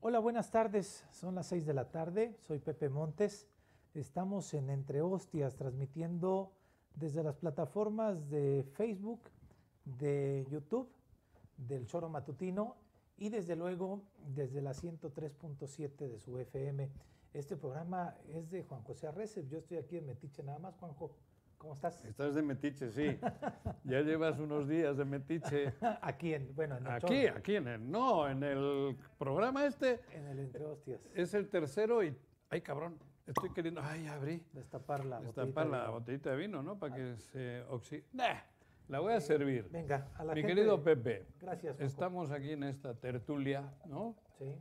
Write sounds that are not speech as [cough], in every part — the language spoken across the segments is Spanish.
Hola, buenas tardes. Son las 6 de la tarde. Soy Pepe Montes. Estamos en Entre Hostias transmitiendo desde las plataformas de Facebook, de YouTube, del Choro Matutino y desde luego desde la 103.7 de su FM. Este programa es de Juan José Arrecep. Yo estoy aquí en Metiche nada más, Juanjo. ¿Cómo estás? Estás de metiche, sí. ya llevas unos días de metiche. [laughs] aquí, en, bueno, en el Aquí, aquí en el, no, en el programa este. En el Entre Hostias. Es el tercero y, ay cabrón, estoy queriendo, ay, abrí. Destapar la Destapar botellita la botellita de vino, ¿no? Para que se oxide. Nah, la voy a servir. Venga, a la Mi gente- querido Pepe, Gracias, Juanjo. estamos aquí en esta tertulia, ¿no? Sí.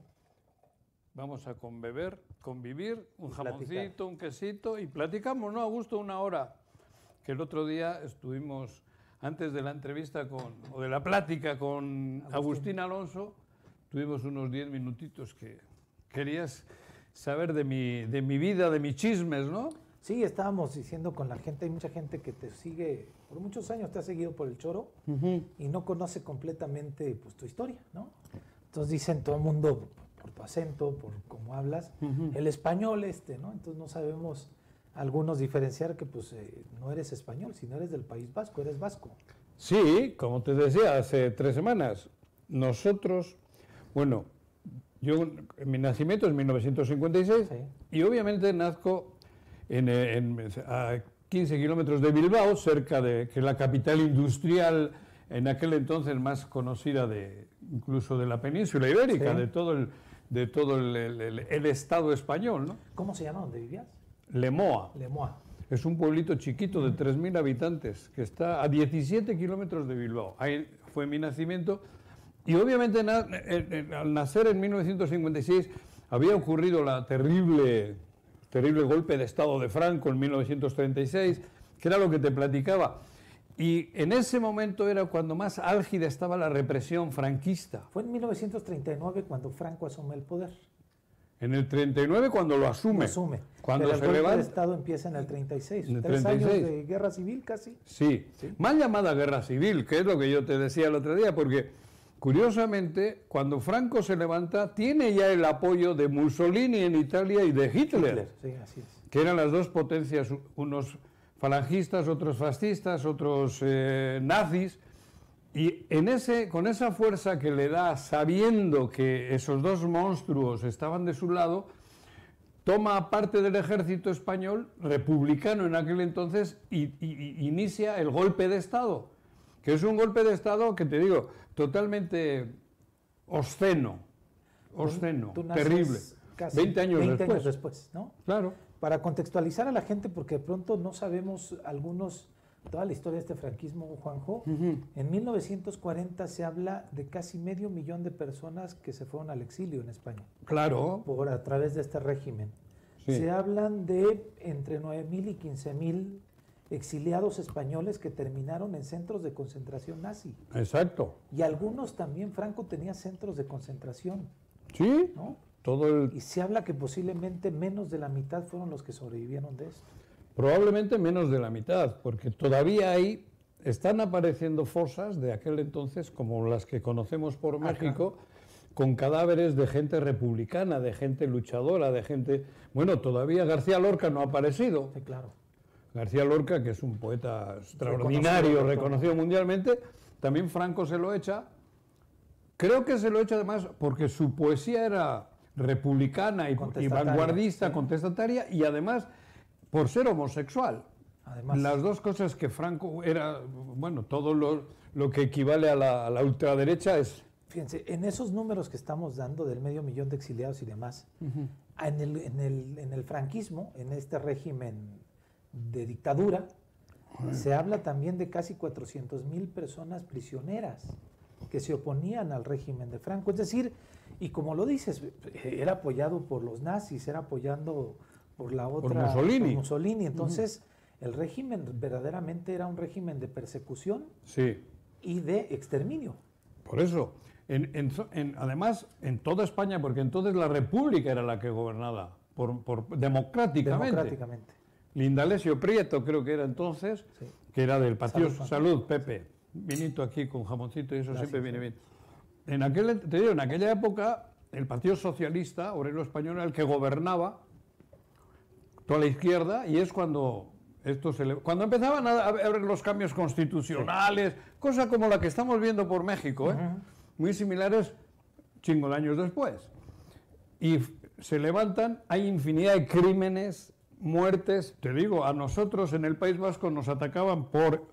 Vamos a conbeber, convivir, un Y platicar. jamoncito, un quesito y platicamos, ¿no? A gusto una hora. Que el otro día estuvimos, antes de la entrevista con, o de la plática con Agustín. Agustín, Alonso, tuvimos unos 10 minutitos que querías saber de mi, de mi vida, de mis chismes, ¿no? Sí, estábamos diciendo con la gente, hay mucha gente que te sigue, por muchos años te ha seguido por el choro y no conoce completamente pues, tu historia, ¿no? Entonces dicen todo el mundo por tu acento, por cómo hablas, el español este, ¿no? Entonces no sabemos algunos diferenciar que pues eh, no eres español, sino eres del País Vasco, eres vasco. Sí, como te decía hace tres semanas, nosotros, bueno, yo, mi nacimiento es 1956 Sí. y obviamente nazco en, en- a 15 kilómetros de Bilbao, cerca de que es la capital industrial en aquel entonces más conocida de incluso de la península ibérica, Sí. de todo el de todo el, el- el- el estado español, ¿no? ¿Cómo se llama donde vivías? Lemoa. Lemoa. Es un pueblito chiquito de 3.000 habitantes que está a 17 kilómetros de Bilbao. Ahí fue mi nacimiento. Y obviamente eh, eh, al nacer en 1956 había ocurrido la terrible, terrible golpe de Estado de Franco en 1936, que era lo que te platicaba. Y en ese momento era cuando más álgida estaba la represión franquista. Fue en 1939 cuando Franco asume el poder. En el 39 cuando lo asume. Lo asume. Cuando el se levanta. Estado empieza en el 36. En el Tres años 36. de guerra civil casi. Sí. Sí. mal llamada guerra civil, que es lo que yo te decía el otro día, porque curiosamente, cuando Franco se levanta, tiene ya el apoyo de Mussolini en Italia y de Hitler, Hitler, sí, así es. que eran las dos potencias, unos falangistas, otros fascistas, otros eh, nazis. Y en ese, con esa fuerza que le da, sabiendo que esos dos monstruos estaban de su lado, toma parte del ejército español, republicano en aquel entonces, y, y- y inicia el golpe de Estado, que es un golpe de Estado que te digo, totalmente obsceno, obsceno, Tú terrible. casi 20 años 20 después. años después, ¿no? Claro. Para contextualizar a la gente, porque de pronto no sabemos algunos, toda la historia de este franquismo, Juanjo, en 1940 se habla de casi medio millón de personas que se fueron al exilio en España, Claro. por a través de este régimen. Sí. Se hablan de entre 9.000 y 15.000 exiliados españoles que terminaron en centros de concentración nazi. Exacto. Y algunos también, Franco tenía centros de concentración, Sí. ¿no? Todo el, Y se habla que posiblemente menos de la mitad fueron los que sobrevivieron de esto. Probablemente menos de la mitad, porque todavía hay, están apareciendo fosas de aquel entonces, como las que conocemos por Ajá. México, con cadáveres de gente republicana, de gente luchadora, de gente... Bueno, todavía García Lorca no ha aparecido. Sí, claro. García Lorca, que es un poeta extraordinario, Reconocido, reconocido mundialmente, también Franco se lo echa. Creo que se lo echa además porque su poesía era republicana y, vanguardista, sí. contestataria, y además por ser homosexual. Además, Las dos cosas que Franco era, bueno, todo lo, lo que equivale a la, a la ultraderecha es... fíjense, en esos números que estamos dando del medio millón de exiliados y demás, en, el, en, el, en el franquismo, en este régimen de dictadura, se habla también de casi 400 mil personas prisioneras que se oponían al régimen de Franco. Es decir, y como lo dices, era apoyado por los nazis, era apoyando por la otra... Mussolini. por Mussolini. Entonces, el régimen verdaderamente era un régimen de persecución Sí, y de exterminio. por eso. En- en en- además, en toda España, porque entonces la República era la que gobernaba, por, por- democráticamente. Democráticamente. Lindalesio Prieto, creo que era entonces, Sí. que era del patio Salud, Salud. Pepe. Vinito aquí con jamoncito y eso Gracias, siempre viene bien. En aquel, te digo, en aquella época el Partido Socialista Obrero Español era el que gobernaba toda la izquierda y es cuando esto se le- cuando empezaban a haber los cambios constitucionales, cosa como la que estamos viendo por México, ¿eh? muy similares chingo de años después. Y se levantan, hay infinidad de crímenes, muertes. Te digo, a nosotros en el País Vasco nos atacaban por,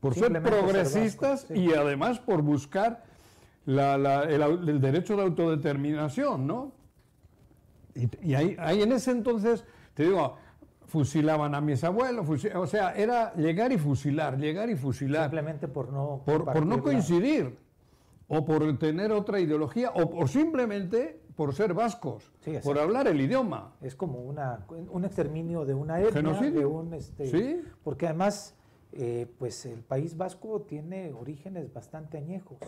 por ser Simplemente ser progresistas vascos, sí. y además por buscar la- la- el, el derecho de autodeterminación, ¿no? Y, y ahí, ahí en ese entonces, te digo, fusilaban a mis abuelos, fusi- o sea, era llegar y fusilar, llegar y fusilar, Simplemente por no por, por no la- coincidir, o por tener otra ideología, o por simplemente por ser vascos, Sí, por hablar el idioma. Es como una, un exterminio de una etnia, Genocidio. de un este, Sí. porque además, eh, pues el País Vasco tiene orígenes bastante añejos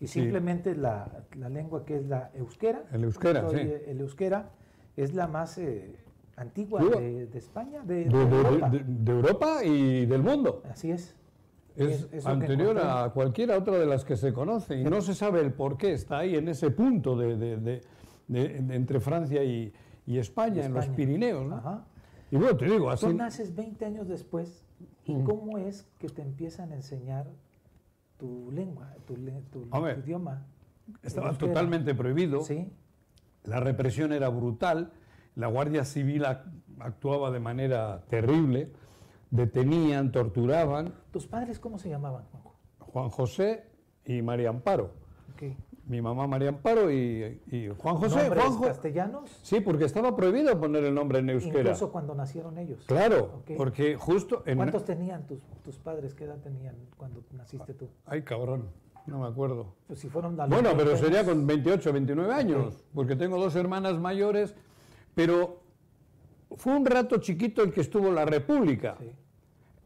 y Sí. simplemente la, la lengua que es la euskera, El euskera, el euskera es la más eh, antigua de, de España, de, Europa. de- de Europa y del mundo. Así es. Es anterior a cualquiera otra de las que se conoce y no se sabe el por qué está ahí en ese punto de, entre Francia y, y España, en los. Pirineos. ¿no? Ajá. Y bueno, te digo, así. Tú naces 20 años después y Mm. cómo es que te empiezan a enseñar tu lengua, tu, idioma. Estaba totalmente prohibido. Sí, La represión era brutal, la Guardia Civil ac- actuaba de manera terrible, detenían, torturaban. ¿Tus padres cómo se llamaban, Juanjo? Juan José y María Amparo. Ok. Mi mamá María Amparo y, y Juan José. ¿Nombres Juanjo- castellanos? Sí, porque estaba prohibido poner el nombre en euskera. Incluso cuando nacieron ellos. Claro, Ok. porque justo en... ¿Cuántos tenían tus, tus padres? ¿Qué edad tenían cuando naciste tú? Ay, cabrón, no me acuerdo. Pues si fueron Bueno, pero 20 sería con 28, 29 años, porque tengo dos hermanas mayores, pero fue un rato chiquito el que estuvo la República. Sí.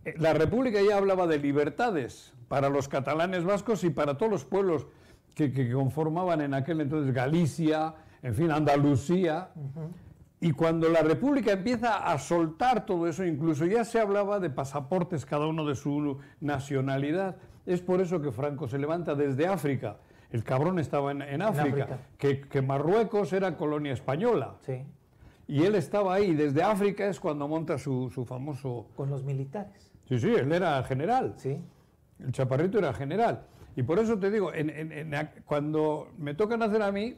Eh, La República ya hablaba de libertades para los catalanes vascos y para todos los pueblos que, que conformaban en aquel entonces Galicia, en fin, Andalucía. Y cuando la República empieza a soltar todo eso, incluso ya se hablaba de pasaportes cada uno de su nacionalidad. Es por eso que Franco se levanta desde África. El cabrón estaba en, en África, África. Que, que Marruecos era colonia española. Sí, Y él estaba ahí. Desde África es cuando monta su, su famoso... con los militares. Sí, sí, él era general. Sí, El chaparrito era general. Y por eso te digo, en- en- en cuando me toca nacer a mí,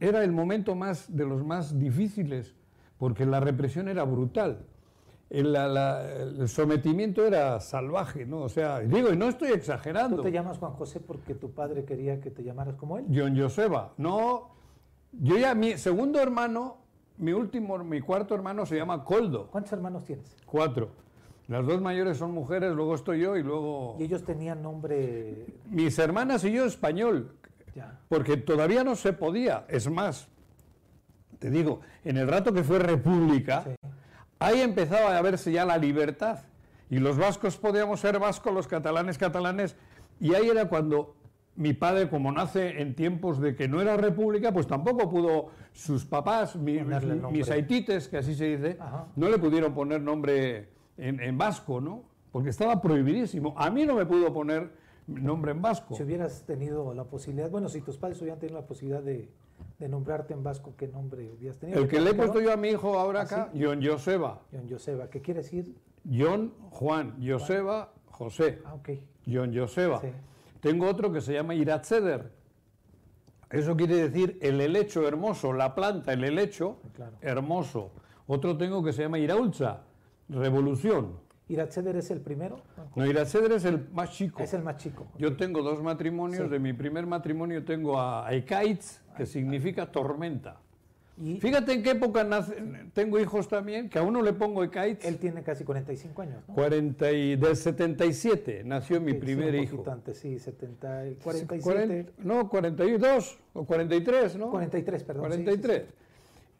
era el momento más de los más difíciles, porque la represión era brutal. El, la- la- el sometimiento era salvaje, ¿no? O sea, digo, y no estoy ¿Tú exagerando. te llamas Juan José porque tu padre quería que te llamaras como él? John Joseba, no. Yo ya, mi segundo hermano, mi último, mi cuarto hermano se llama Coldo. ¿Cuántos hermanos tienes? Cuatro. Las dos mayores son mujeres, luego estoy yo y luego... Y ellos tenían nombre Mis hermanas y yo español, ya. porque todavía no se podía. Es más, te digo, en el rato que fue república, Sí. ahí empezaba a verse ya la libertad. Y los vascos podíamos ser vascos, los catalanes catalanes. Y ahí era cuando mi padre, como nace en tiempos de que no era república, pues tampoco pudo, sus papás, mi- mis haitites, que así se dice, Ajá. no le pudieron poner nombre en, en vasco, ¿no? Porque estaba prohibidísimo. A mí no me pudo poner nombre en vasco. Si hubieras tenido la posibilidad, bueno, si tus padres hubieran tenido la posibilidad de, de nombrarte en vasco, ¿qué nombre hubieras tenido? El que le he puesto yo a mi hijo ahora ¿Ah, acá? John Joseba. John Joseba, ¿qué quiere decir? John Juan, Joseba, José. Ah, ok. John Joseba. Sí. Tengo otro que se llama Iratzeder. Eso quiere decir el helecho hermoso, la planta, el helecho Claro. hermoso. Otro tengo que se llama Iraulza, revolución. Iratzeder es el primero, No, Iratzeder es el más chico. es el más chico. Yo tengo dos matrimonios. Sí. De mi primer matrimonio tengo a Ekaitz, que significa tormenta. Y Fíjate en qué época nace, tengo hijos también, que a uno le pongo Ekaitz. él tiene casi 45 años, ¿no? 40 y, del 77 nació mi Sí, sí, primer un hijo. antes, sí, 70, y 47, 40 no, 42 o 43, ¿no? 43, perdón. sí, sí, 43.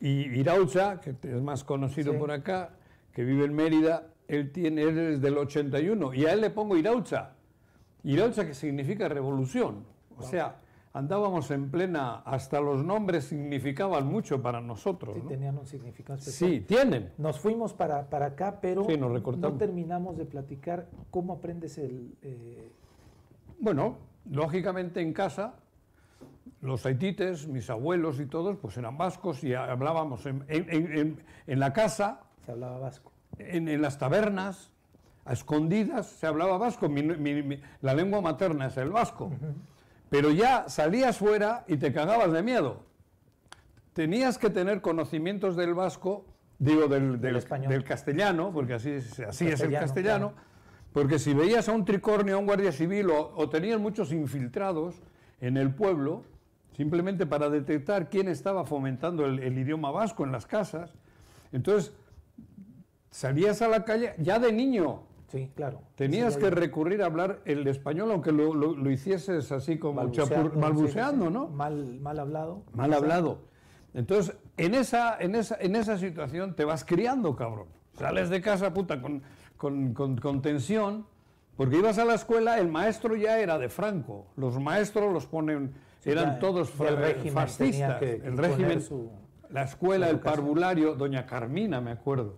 Y Iraulza, que es más conocido Sí. por acá, que vive en Mérida, él tiene él es del 81 y a él le pongo Iraulza. Iraulza que significa revolución. O sea, andábamos en plena, hasta los nombres significaban mucho para nosotros. Sí, ¿no? tenían un significado especial. Sí, tienen. Nos fuimos para, para acá, pero Sí, nos no terminamos de platicar cómo aprendes el... eh, Bueno, lógicamente en casa, los haitites, mis abuelos y todos, pues eran vascos y hablábamos en, en, la casa. Se hablaba vasco. En, las tabernas, a escondidas, se hablaba vasco. la lengua materna es el vasco. Pero ya salías fuera y te cagabas de miedo. Tenías que tener conocimientos del vasco, digo del, del, del castellano, porque así, así es el castellano, porque si veías a un tricornio, a un guardia civil o, o tenías muchos infiltrados en el pueblo, simplemente para detectar quién estaba fomentando el, idioma vasco en las casas. Entonces, salías a la calle ya de niño. Sí, claro. Tenías que recurrir a hablar el español, aunque lo, hicieses así como balbuceando, ¿no? Mal, mal hablado. Mal hablado. Entonces, en esa, en, esa, en esa situación te vas criando, cabrón. Sales de casa, puta, con, con, con, con tensión, porque ibas a la escuela, el maestro ya era de Franco. Los maestros los ponen eran todos fascistas. el régimen, la escuela, el parvulario, doña Carmina, me acuerdo.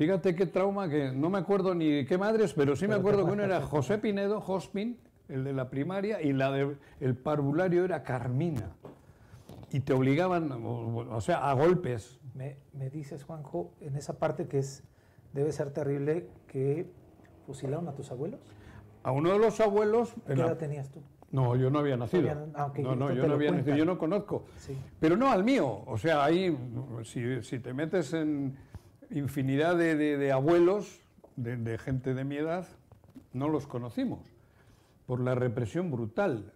Fíjate qué trauma que no me acuerdo ni qué madres, pero sí me acuerdo que uno era José Pinedo, Jospin, el de la primaria, y la de, el parvulario era Carmina. Y te obligaban, o, sea, a golpes. Me, me, dices, Juanjo, en esa parte que es debe ser terrible que fusilaron a tus abuelos. A uno de los abuelos. ¿Qué edad tenías tú? No, yo no había nacido. Ah, no, no, yo no había nacido, yo no conozco. Pero no al mío. O sea, ahí, si, te metes en infinidad de, abuelos, de, gente de mi edad, no los conocimos. Por la represión brutal.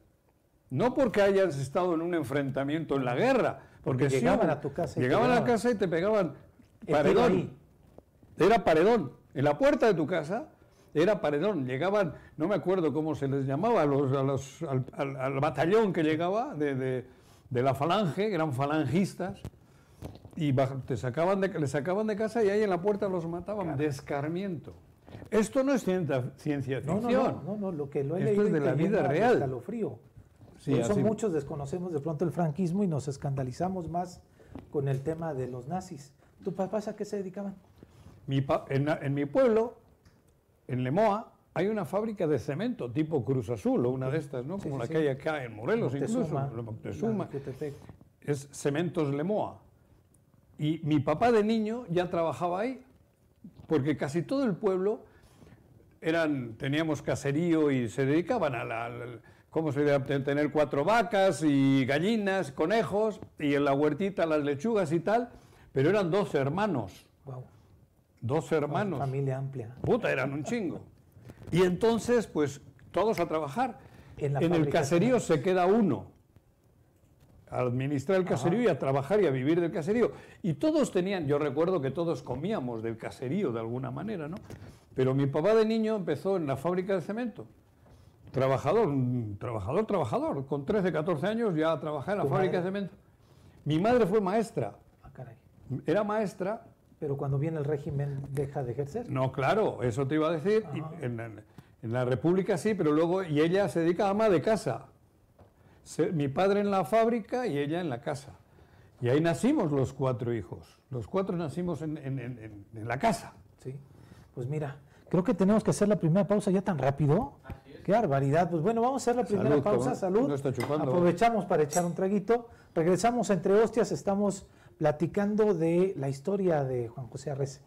No porque hayas estado en un enfrentamiento en la guerra. Porque, llegaban a tu casa. llegaban a la casa y te pegaban paredón. Era paredón. En la puerta de tu casa era paredón, llegaban, no me acuerdo cómo se les llamaba, a los, al, batallón que llegaba de, la falange, eran falangistas, y te sacaban de, les sacaban de casa y ahí en la puerta los mataban, descarmiento. Esto no es ciencia, ciencia ficción. No, no, no, lo que lo he Esto es de la vida real. Escalofrío. Sí, Por muchos desconocemos de pronto el franquismo y nos escandalizamos más con el tema de los nazis. ¿Tu papás a qué se dedicaban? Mi en mi pueblo en Lemoa hay una fábrica de cemento tipo Cruz Azul o una de estas, ¿no? Como la que hay acá en Morelos, incluso, Moctezuma. Es Cementos Lemoa. Y mi papá de niño ya trabajaba ahí, porque casi todo el pueblo eran, teníamos caserío y se dedicaban a la, ¿cómo se tener cuatro vacas y gallinas, conejos, y en la huertita las lechugas y tal, pero eran dos hermanos. Dos hermanos. familia amplia. Puta, eran un chingo. Y entonces, pues, todos a trabajar. En, el caserío se queda uno. A administrar el caserío y a trabajar y a vivir del caserío. Y todos tenían, yo recuerdo que todos comíamos del caserío de alguna manera, ¿no? Pero mi papá de niño empezó en la fábrica de cemento. Trabajador, trabajador, trabajador. Con 13, 14 años ya trabajaba en la fábrica de cemento. Mi madre fue maestra. Ah, caray. Era maestra pero cuando viene el régimen deja de ejercer. No, claro, eso te iba a decir. En, la República sí, pero luego, y ella se dedica a ama de casa. Mi padre en la fábrica y ella en la casa. Y ahí nacimos los cuatro hijos. Los cuatro nacimos en, la casa. Sí. Pues mira, creo que tenemos que hacer la primera pausa ya tan rápido. Qué barbaridad. Pues bueno, vamos a hacer la primera pausa. Salud. Aprovechamos para echar un traguito. Regresamos entre hostias. Estamos platicando de la historia de Juan José Arrece.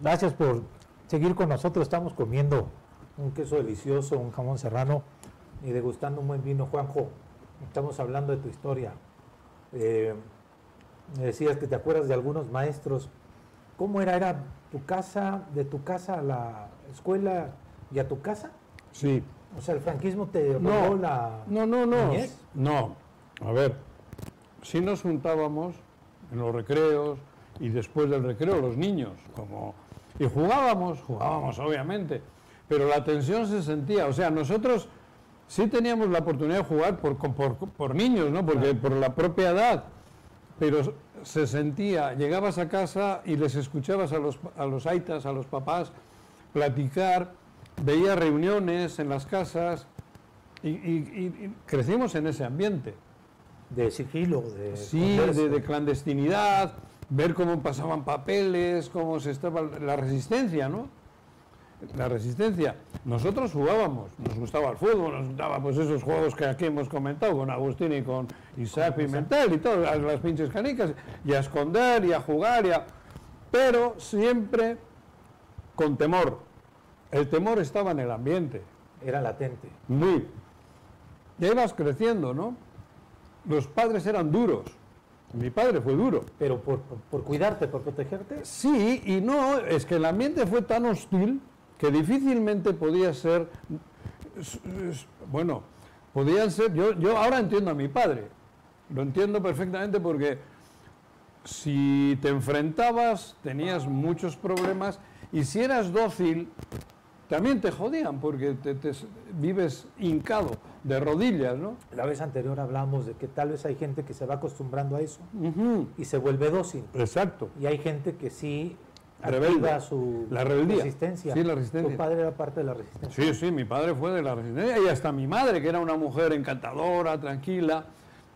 Gracias por seguir con nosotros. Estamos comiendo un queso delicioso, un jamón serrano y degustando un buen vino. Juanjo, estamos hablando de tu historia. Eh, decías que te acuerdas de algunos maestros. ¿Cómo era? ¿Era tu casa, de tu casa a la escuela y a tu casa? Sí. O sea, el franquismo te robó la no, no, no, No, a ver, si nos juntábamos en los recreos y después del recreo los niños, como y jugábamos, jugábamos obviamente, pero la tensión se sentía, o sea, nosotros sí teníamos la oportunidad de jugar por, por, niños, ¿no? Porque por la propia edad, pero se sentía, llegabas a casa y les escuchabas a los, a los aitas, a los papás, platicar, veía reuniones en las casas y crecimos en ese ambiente de sigilo, de sí, de, clandestinidad, ver cómo pasaban papeles, cómo se estaba la resistencia, ¿no? La resistencia. Nosotros jugábamos, nos gustaba el fútbol, nos gustaba pues esos juegos que aquí hemos comentado con Agustín y con Isaac Pimentel y todas las, pinches canicas, y a esconder y a jugar, y a... pero siempre con temor. El temor estaba en el ambiente. Era latente. Muy. Ya ibas creciendo, ¿no? Los padres eran duros. Mi padre fue duro. ¿Pero por, por, cuidarte, por protegerte? Sí, y no, es que el ambiente fue tan hostil que difícilmente podía ser, bueno, podían ser, yo, yo ahora entiendo a mi padre, lo entiendo perfectamente porque si te enfrentabas tenías muchos problemas y si eras dócil también te jodían porque te, vives hincado de rodillas, ¿no? La vez anterior hablamos de que tal vez hay gente que se va acostumbrando a eso y se vuelve dócil. Exacto. Y hay gente que sí rebelde. su la rebeldía. resistencia. Sí, la resistencia. Tu padre era parte de la resistencia. Sí, sí, mi padre fue de la resistencia y hasta mi madre, que era una mujer encantadora, tranquila,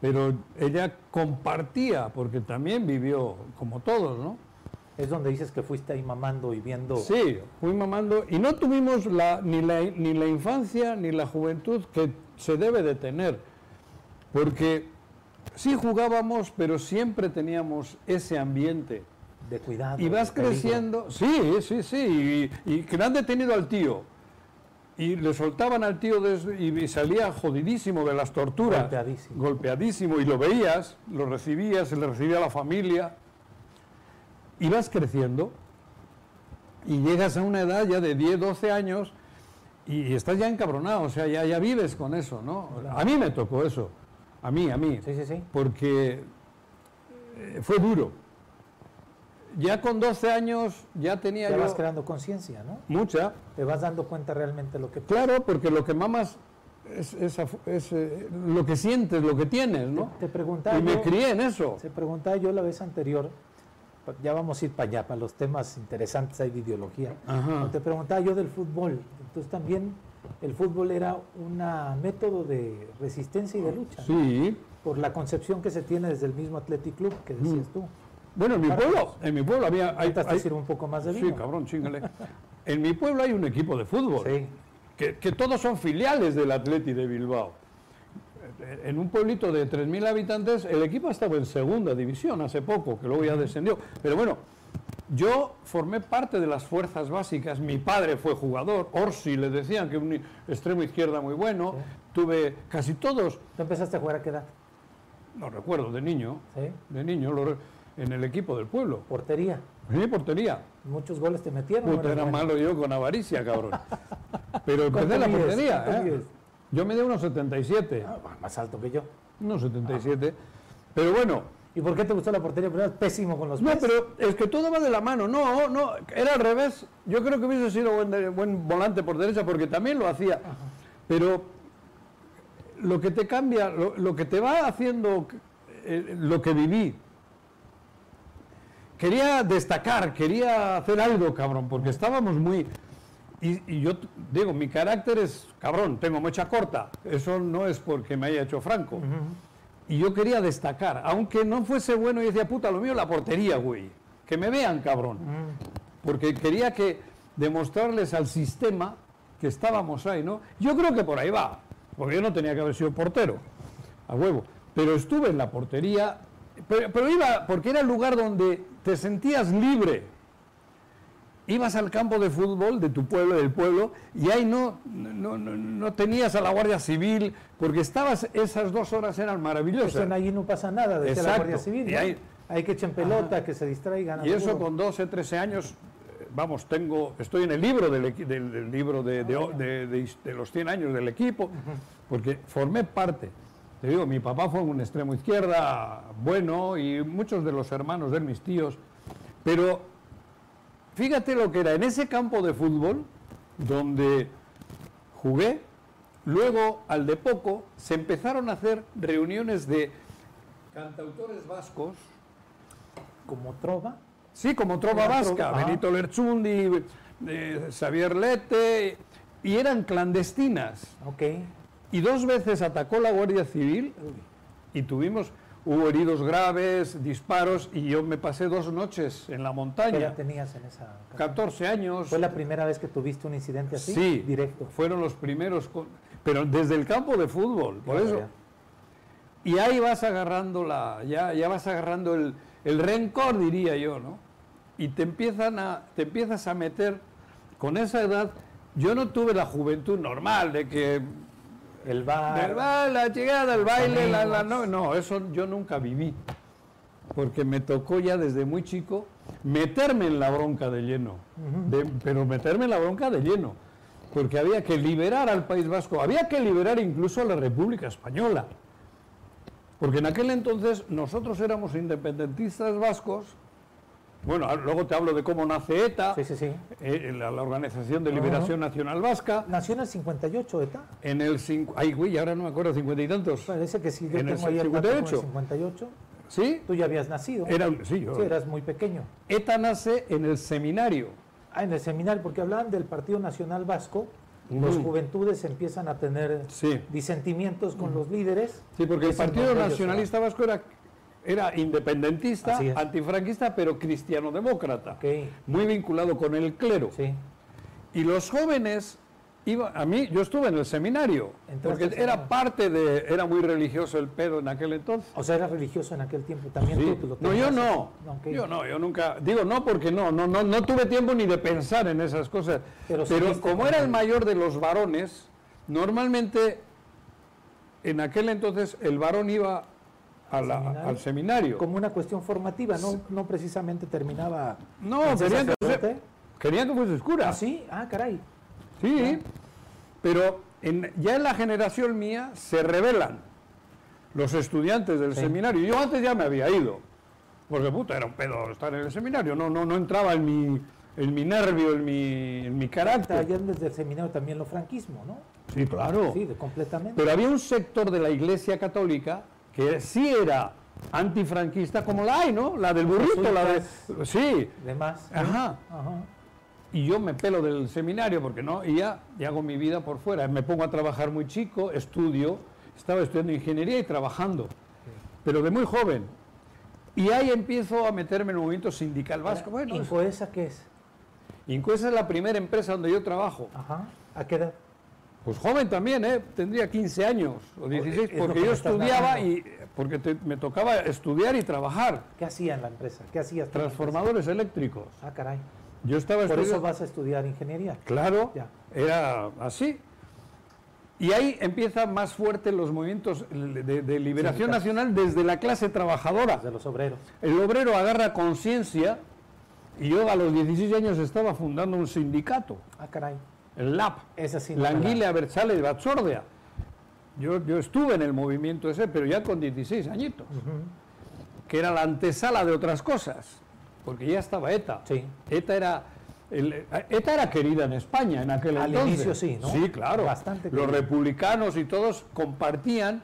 pero ella compartía, porque también vivió como todos, ¿no? Es donde dices que fuiste ahí mamando y viendo. Sí, fui mamando y no tuvimos la, ni, la, ni la infancia ni la juventud que se debe de tener, porque sí jugábamos, pero siempre teníamos ese ambiente. De cuidado. Y vas creciendo, sí, sí, sí, y, y, que han detenido al tío. Y le soltaban al tío y salía jodidísimo de las torturas. Golpeadísimo. Golpeadísimo. Y lo veías, lo recibías, se le recibía a la familia y vas creciendo y llegas a una edad ya de 10, 12 años y, estás ya encabronado, o sea, ya, ya vives con eso, ¿no? A mí me tocó eso, a mí, a mí, sí, sí, sí. porque eh, fue duro. Ya con 12 años ya tenía Te vas creando conciencia, ¿no? Mucha. Te vas dando cuenta realmente lo que... Claro, porque lo que mamas es, es, eh, lo que sientes, lo que tienes, ¿no? Te, preguntaba Y me crié en eso. Se preguntaba yo la vez anterior, ya vamos a ir para allá, para los temas interesantes hay de ideología. Te preguntaba yo del fútbol. Entonces también el fútbol era un método de resistencia y de lucha. Sí. Por la concepción que se tiene desde el mismo Athletic Club que decías tú. Bueno, en mi pueblo, en mi pueblo había... Hay, hay, un poco más de vino. Sí, cabrón, chingale. en mi pueblo hay un equipo de fútbol. Sí. Que, que todos son filiales del Atleti de Bilbao en un pueblito de 3.000 habitantes, el equipo estaba en segunda división hace poco, que luego ya descendió. Pero bueno, yo formé parte de las fuerzas básicas, mi padre fue jugador, Orsi le decían que un extremo izquierda muy bueno, tuve casi todos. ¿Tú empezaste a jugar a qué edad? No recuerdo, de niño, ¿Sí? de niño, en el equipo del pueblo. ¿Portería? Sí, portería. ¿Muchos goles te metieron? Puta, era malo yo con avaricia, cabrón. [laughs] Pero empecé la portería. ¿eh? Yo me dio unos 77. Ah, más alto que yo. Unos 77. Pero bueno. ¿Y por qué te gustó la portería? Pero pésimo con los pies. No, pero es que todo va de la mano. No, no, era al revés. Yo creo que hubiese sido buen, buen volante por derecha porque también lo hacía. Pero lo que te cambia, lo, que te va haciendo eh, lo que viví. Quería destacar, quería hacer algo, cabrón, porque estábamos muy y, yo digo, mi carácter es cabrón, tengo mecha corta. Eso no es porque me haya hecho franco. Y yo quería destacar, aunque no fuese bueno, y decía, puta, lo mío la portería, güey. Que me vean, cabrón. Porque quería que demostrarles al sistema que estábamos ahí, ¿no? Yo creo que por ahí va, porque yo no tenía que haber sido portero, a huevo. Pero estuve en la portería, pero, pero iba porque era el lugar donde te sentías libre ibas al campo de fútbol de tu pueblo, del pueblo, y ahí no, no, tenías a la Guardia Civil, porque estabas, esas dos horas eran maravillosas. En allí no pasa nada, de la Guardia Civil. hay que echen pelota, que se distraigan. Y eso con 12, 13 años, vamos, tengo, estoy en el libro del, del, libro de, de, los 100 años del equipo, porque formé parte. Te digo, mi papá fue un extremo izquierda bueno y muchos de los hermanos de mis tíos, pero Fíjate lo que era en ese campo de fútbol donde jugué, luego al de poco se empezaron a hacer reuniones de cantautores vascos. ¿Como trova? Sí, como trova vasca, Benito Lerchundi, eh, Xavier Lete, y eran clandestinas. Ok. Y dos veces atacó la Guardia Civil y tuvimos hubo heridos graves, disparos, y yo me pasé dos noches en la ¿Qué montaña. edad tenías en esa ocasión? 14 años. ¿Fue la primera vez que tuviste un incidente así? Sí, Directo. fueron los primeros, con- pero desde el campo de fútbol, por eso. Y ahí vas agarrando la, ya, ya vas agarrando el, el rencor, diría yo, ¿no? Y te empiezan a, te empiezas a meter con esa edad. Yo no tuve la juventud normal de que El bar. ba- la llegada, el baile, la, la- no, no, eso yo nunca viví. Porque me tocó ya desde muy chico meterme en la bronca de lleno. De- pero meterme en la bronca de lleno. Porque había que liberar al País Vasco, había que liberar incluso a la República Española. Porque en aquel entonces nosotros éramos independentistas vascos. Bueno, a- luego te hablo de cómo nace ETA, Sí, sí, sí. eh, la, la Organización de Liberación Nacional Vasca. Nació en el 58, ¿eta? En el ay, güey, ahora no me acuerdo, cincuenta y tantos. Parece que sí, yo En el tengo el dato con el 58. 58. ¿Sí? Tú ya habías nacido. Era, sí, yo. Sí, eras muy pequeño. ETA nace en el seminario. Ah, en el seminario, porque hablaban del Partido Nacional Vasco, Ujú. juventudes empiezan a tener Sí. disentimientos con los líderes. Sí, porque el Partido Nacionalista Vasco era, era independentista, antifranquista, pero cristiano-demócrata. Muy vinculado con el clero. sí. Y los jóvenes, iba, a mí, yo estuve en el seminario, Entraste porque era seminario. parte de, era muy religioso el pedo en aquel entonces. O sea, eras religioso en aquel tiempo también. Sí. tú, tú lo No, yo no. Ok. Yo no, yo nunca. Digo no porque no, no, no, no tuve tiempo ni de pensar en esas cosas. Pero como era el mayor de los varones, normalmente en aquel entonces el varón iba a la- ¿Seminario? al seminario. Como una cuestión formativa, no, no precisamente terminaba. No, querían que, querían que fuese cura. Ah, sí, ah, caray. Sí, pero en- ya en la generación mía se rebelan los estudiantes del Sí. seminario. Yo antes ya me había ido, porque puta, era un pedo estar en el seminario, no, no, no entraba en mi, en mi nervio, en mi, en mi carácter. Allá desde el seminario también lo franquismo, ¿no? Sí, claro. Sí, completamente. Pero había un sector de la Iglesia Católica que sí era antifranquista, como la hay, ¿no? La del burrito, la de... Sí, de más. Ajá. Ajá. y yo me pelo del seminario porque no, y ya, y hago mi vida por fuera. Me pongo a trabajar muy chico, estudio, estaba estudiando ingeniería y trabajando, pero de muy joven. Y ahí empiezo a meterme en el movimiento sindical vasco. Bueno, es- ¿Incoesa qué es? Incoesa es la primera empresa donde yo trabajo. Ajá. ¿A qué edad? Pues joven también, ¿eh? Tendría 15 años o 16, es lo porque que yo estudiaba y porque te- me tocaba estudiar y trabajar. ¿Qué hacía en la empresa? ¿Qué hacías? Transformadores eléctricos. Ah, caray. Yo estaba Por eso vas a estudiar ingeniería. Claro, Ya. era así. Y ahí empiezan más fuertes los movimientos de, de liberación nacional desde la clase trabajadora. De los obreros. El obrero agarra conciencia y yo a los 16 años estaba fundando un sindicato, Ah, caray. El LAP, sí. no la Anguila Berzales Batzordia. Yo, yo estuve en el movimiento ese, pero ya con 16 añitos, que era la antesala de otras cosas, porque ya estaba ETA. Sí. ETA era, el- ETA era querida en España en aquel Al entonces. inicio sí, ¿no? Sí, claro. Bastante Los republicanos y todos compartían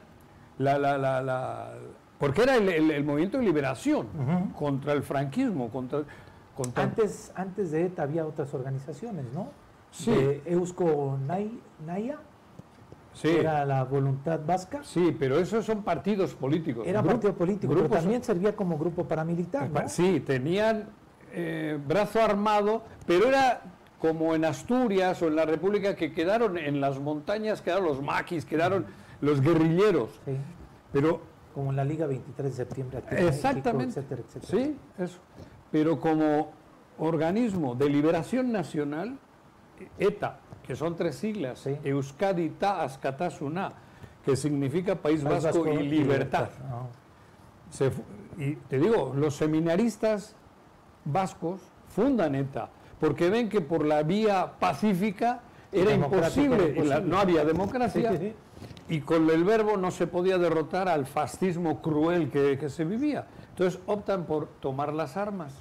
la... la, la, la- porque era el, el- el movimiento de liberación contra el franquismo, contra... contra Antes, antes de ETA había otras organizaciones, ¿no? Sí. De Eusko Nay- Naya, sí, era la voluntad vasca. sí, pero esos son partidos políticos. Era partido político, pero también servía como grupo paramilitar, ¿no? Sí, tenían eh, brazo armado, pero era como en Asturias o en la República que quedaron en las montañas, quedaron los maquis, quedaron los guerrilleros. Sí, Pero, como en la Liga 23 de septiembre. aquí en México, exactamente, etcétera, etcétera. sí, eso. Pero como organismo de liberación nacional, ETA, que son tres siglas, Sí. Euskadi Ta Askatasuna, que significa País, País Vasco, Vasco y Libertad. Se y te digo, los seminaristas vascos fundan ETA, porque ven que por la vía pacífica era imposible, era la- no había democracia, sí, sí. y con el verbo no se podía derrotar al fascismo cruel que, que se vivía. Entonces optan por tomar las armas.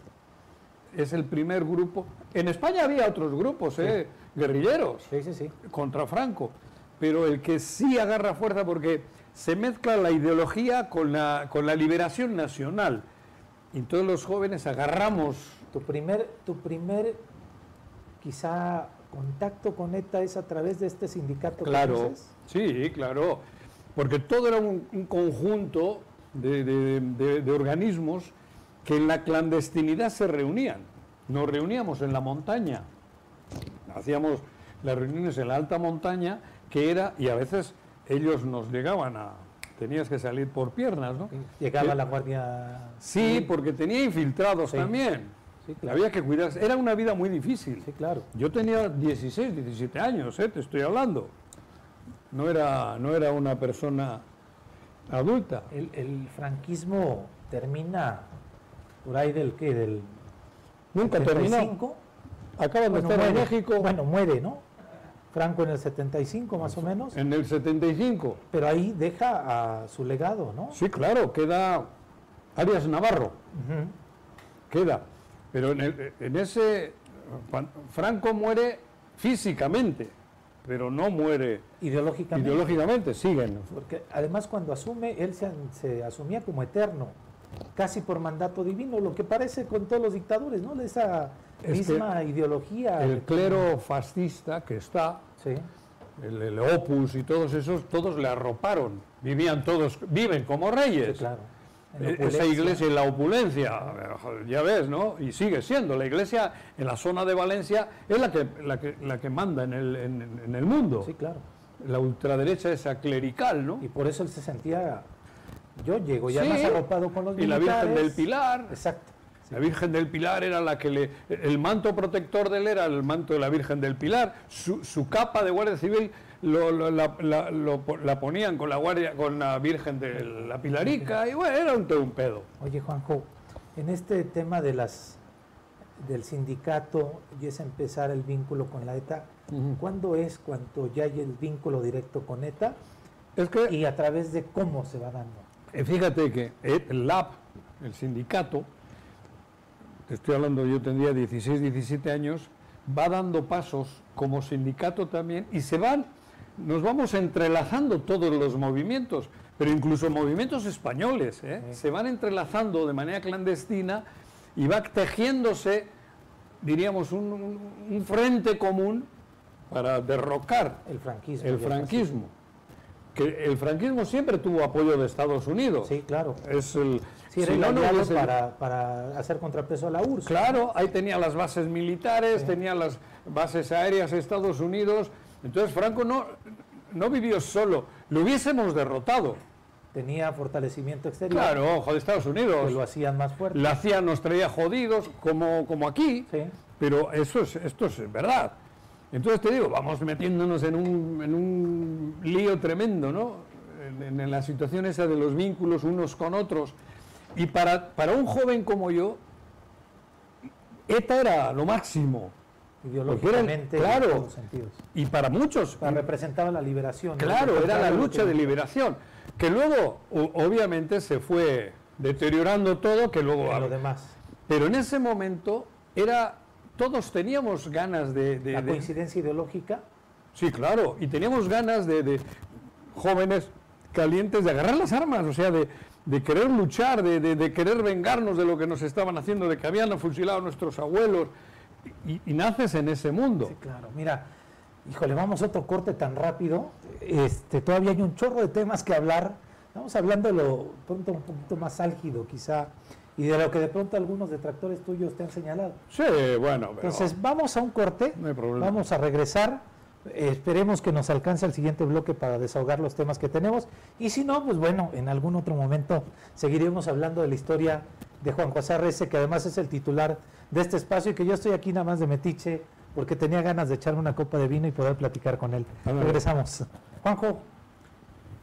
Es el primer grupo. En España había otros grupos, ¿eh? guerrilleros Sí, sí, sí. contra Franco, pero el que sí agarra fuerza porque se mezcla la ideología con la, con la liberación nacional. Y todos los jóvenes agarramos, Tu primer, tu primer, quizá, contacto con ETA es a través de este sindicato claro, sí, claro, porque todo era un, un conjunto de, de- de- de organismos que en la clandestinidad se reunían. Nos reuníamos en la montaña, hacíamos las reuniones en la alta montaña, que era, y a veces ellos nos llegaban a, tenías que salir por piernas, ¿no? Llegaba Que- la Guardia Sí, porque tenía infiltrados Sí. también. Sí, claro. Había que cuidarse. Era una vida muy difícil. Sí, claro. Yo tenía 16, 17 años, ¿eh? te estoy hablando. No era, no era una persona adulta. El, el franquismo termina por ahí del qué, del Nunca terminó. 75. Acaban de Bueno, estar en. México Bueno, muere, ¿no? Franco en el 75 más o menos, en el 75. pero ahí deja a su legado, ¿no? Sí, claro, queda Arias Navarro, queda. Pero en, el- en ese. Franco muere físicamente, pero no muere Ideológicamente. ideológicamente, siguen. Porque además cuando asume, él se, se asumía como eterno, casi por mandato divino, lo que parece con todos los dictadores, ¿no? De esa Es que misma ideología. El clero fascista que está, Sí, el, el Opus y todos esos, todos le arroparon. Vivían todos, viven como sí, reyes. claro. En la E- Esa iglesia en la opulencia, ya ves, ¿no? Y sigue siendo. La iglesia en la zona de Valencia es la que, la que, la que manda en el, en, en el mundo. Sí, claro. La ultraderecha esa clerical, ¿no? Y por eso él se sentía, yo llego ya Sí. más arropado con los Y la Virgen militares. del Pilar. Exacto. La Virgen del Pilar era la que le... El manto protector de él era el manto de la Virgen del Pilar. Su, su capa de Guardia Civil lo, lo- la, la- lo po- la ponían con la, guardia, con la Virgen de la Pilarica. Y bueno, era un, todo un pedo. Oye, Juanjo, en este tema de las del sindicato y es empezar el vínculo con la ETA. ¿cuándo es cuando ya hay el vínculo directo con ETA Es que... y a través de cómo se va dando? Eh, Fíjate que el LAB, el sindicato, te estoy hablando, yo tendría 16, 17 años, va dando pasos como sindicato también y se van, nos vamos entrelazando todos los movimientos, pero incluso movimientos españoles, ¿eh? Sí. se van entrelazando de manera clandestina y va tejiéndose, diríamos, un, un- un frente común para derrocar El franquismo. el franquismo. Que el franquismo siempre tuvo apoyo de Estados Unidos. Sí, claro. Es el. Sí, si el no, no para, para hacer contrapeso a la URSS. Claro, ahí tenía las bases militares, Sí. tenía las bases aéreas de Estados Unidos. Entonces Franco no, no vivió solo, lo hubiésemos derrotado. Tenía fortalecimiento exterior Claro, ojo de Estados que Unidos. lo hacían más fuerte. La CIA nos traía jodidos, como, como aquí, Sí. pero eso es, esto es verdad. Entonces te digo, vamos metiéndonos en un, en un lío tremendo, ¿no? En, en la situación esa de los vínculos unos con otros. Y para, para un joven como yo, ETA era lo máximo. Ideológicamente, claro. en todos los sentidos. Y para muchos, Para- representaba la liberación. Claro, era la lucha que- de liberación, que luego obviamente se fue deteriorando todo, que luego... lo demás. Pero en ese momento era, todos teníamos ganas de... de- La de- coincidencia ideológica, sí, claro, y teníamos ganas de, de jóvenes calientes de agarrar las armas, o sea, de, de querer luchar, de, querer vengarnos de lo que nos estaban haciendo, de que habían fusilado a nuestros abuelos, y, y naces en ese mundo. Sí, claro. Mira, híjole, vamos a otro corte tan rápido. Este, todavía hay un chorro de temas que hablar. Estamos hablando de lo pronto un poquito más álgido, quizá, y de lo que de pronto algunos detractores tuyos te han señalado. Sí, bueno, pero Entonces, vamos a un corte. no hay problema. Vamos a regresar. Eh, esperemos que nos alcance el siguiente bloque para desahogar los temas que tenemos. Y si no, pues bueno, en algún otro momento seguiremos hablando de la historia de Juan José Arrece, que además es el titular de este espacio y que yo estoy aquí nada más de metiche porque tenía ganas de echarme una copa de vino y poder platicar con él. Ándale. Regresamos. Juanjo,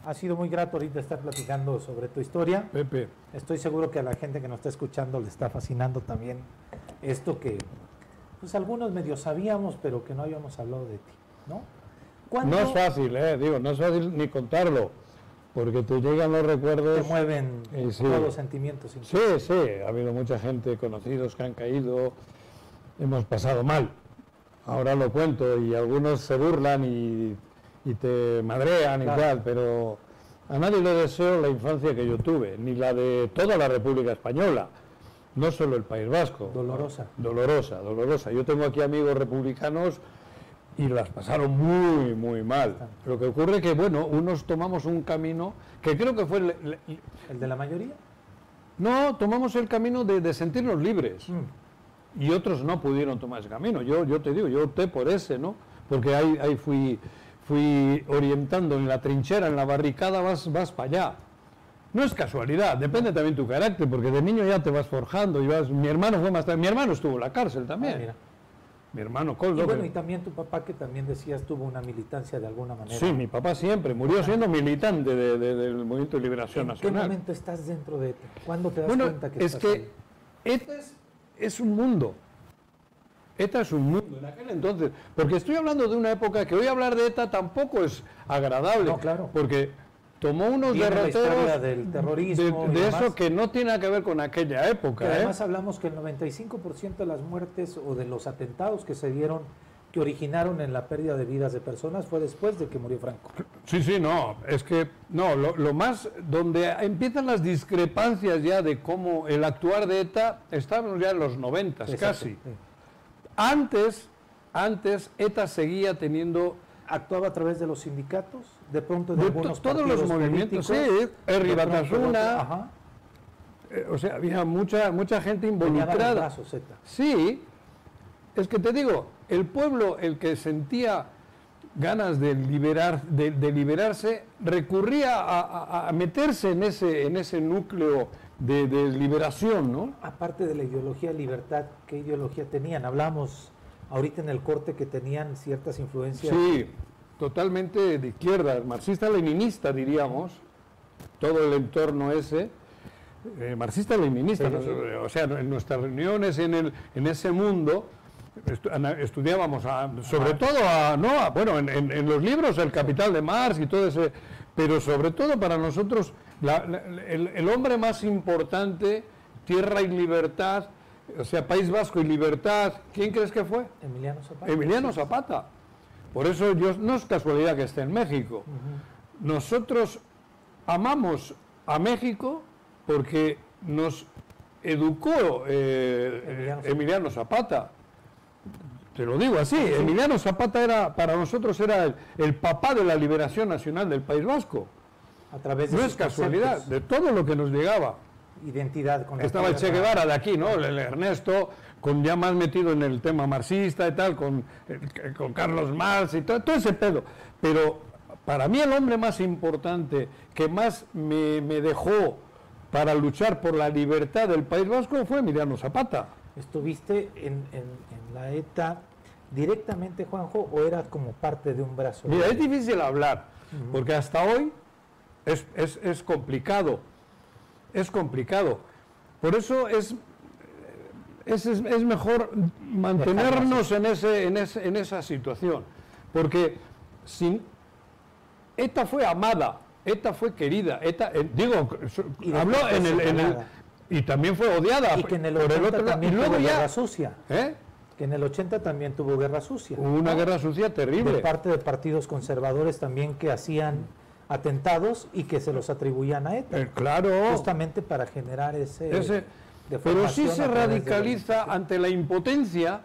ha sido muy grato ahorita estar platicando sobre tu historia. Pepe, Estoy seguro que a la gente que nos está escuchando le está fascinando también esto que pues algunos medio sabíamos, pero que no habíamos hablado de ti, ¿no? ¿Cuándo No es fácil, eh, digo, no es fácil ni contarlo, porque te llegan los te recuerdos. mueven Eh, sí. todos los sentimientos? Sí, sí, ha habido mucha gente, conocidos que han caído, hemos pasado mal. Ahora lo cuento y algunos se burlan y, y te madrean Claro. y tal, pero a nadie le deseo la infancia que yo tuve, ni la de toda la República Española, no solo el País Vasco. Dolorosa. Dolorosa, dolorosa. Yo tengo aquí amigos republicanos y las pasaron muy, muy mal. Lo que ocurre es que, bueno, unos tomamos un camino que creo que fue... El, ¿El de la mayoría? No, tomamos el camino de, de sentirnos libres. Mm. Y otros no pudieron tomar ese camino. Yo, yo te digo, yo opté por ese, ¿no? Porque ahí, ahí fui, fui orientando en la trinchera, en la barricada, vas, vas para allá. No es casualidad, depende también tu carácter, porque de niño ya te vas forjando y vas... Mi hermano fue más tarde, mi hermano estuvo en la cárcel también. Ah, mi hermano Coldo. Y bueno, y también tu papá, que también decías tuvo una militancia de alguna manera. Sí, mi papá siempre, murió siendo militante del Movimiento de Liberación Nacional. ¿En qué momento estás dentro de ETA? ¿Cuándo te das cuenta que es que ETA es, un mundo. ETA es un mundo en aquel entonces. Porque estoy hablando de una época que hoy hablar de ETA tampoco es agradable. No, claro. Porque tomó unos derroteros del terrorismo de, eso que no tiene que ver con aquella época. ¿eh? además hablamos que el 95% de las muertes o de los atentados que se dieron, que originaron en la pérdida de vidas de personas, fue después de que murió Franco. Sí, sí, no, es que no, lo, más, donde empiezan las discrepancias ya de cómo el actuar de ETA, estábamos ya en los 90 casi. Antes, antes ETA seguía teniendo actuaba a través de los sindicatos, de pronto de, algunos todos los movimientos, sí, el Batasuna, eh, o sea, había mucha mucha gente involucrada. sí, es que te digo, el pueblo, el que sentía ganas de liberar, de, liberarse, recurría a, meterse en ese, en ese núcleo de, de, liberación, ¿no? Aparte de la ideología libertad, ¿qué ideología tenían? Hablamos ahorita en el corte que tenían ciertas influencias. Sí, totalmente de izquierda, marxista-leninista diríamos, todo el entorno ese, eh, marxista-leninista, o sea, en nuestras reuniones en, el, en ese mundo estudiábamos sobre todo a, no, bueno, en, los libros El Capital de Marx y todo ese, pero sobre todo para nosotros el, el hombre más importante, tierra y libertad, o sea, País Vasco y Libertad, ¿quién crees que fue? Emiliano Zapata. Emiliano Zapata. Por eso yo, no es casualidad que esté en México. Nosotros amamos a México porque nos educó eh, Emiliano, Zapata. Te lo digo así, Emiliano Zapata era, para nosotros era el, papá de la liberación nacional del País Vasco. A través de no es casualidad, de todo lo que nos llegaba identidad con Estaba el Che Guevara de aquí, ¿no? El Ernesto, con ya más metido en el tema marxista y tal, con, con Carlos Marx y todo, todo ese pedo. Pero para mí el hombre más importante que más me, dejó para luchar por la libertad del País Vasco fue Emiliano Zapata. ¿Estuviste en, la ETA directamente, Juanjo, o eras como parte de un brazo? Mira, es difícil hablar, porque hasta hoy es, es, es complicado es complicado. Por eso es, es, es mejor mantenernos en, ese, en, ese, en esa situación. Porque sin, ETA fue amada, ETA fue querida, ETA, eh, digo, habló en el, en el, y también fue odiada y que en el 80 también tuvo guerra sucia. ¿Eh? Que en el 80 también tuvo guerra sucia. una guerra sucia terrible. De parte de partidos conservadores también que hacían atentados y que se los atribuían a ETA. Eh, claro. Justamente para generar ese... pero sí se radicaliza ante la impotencia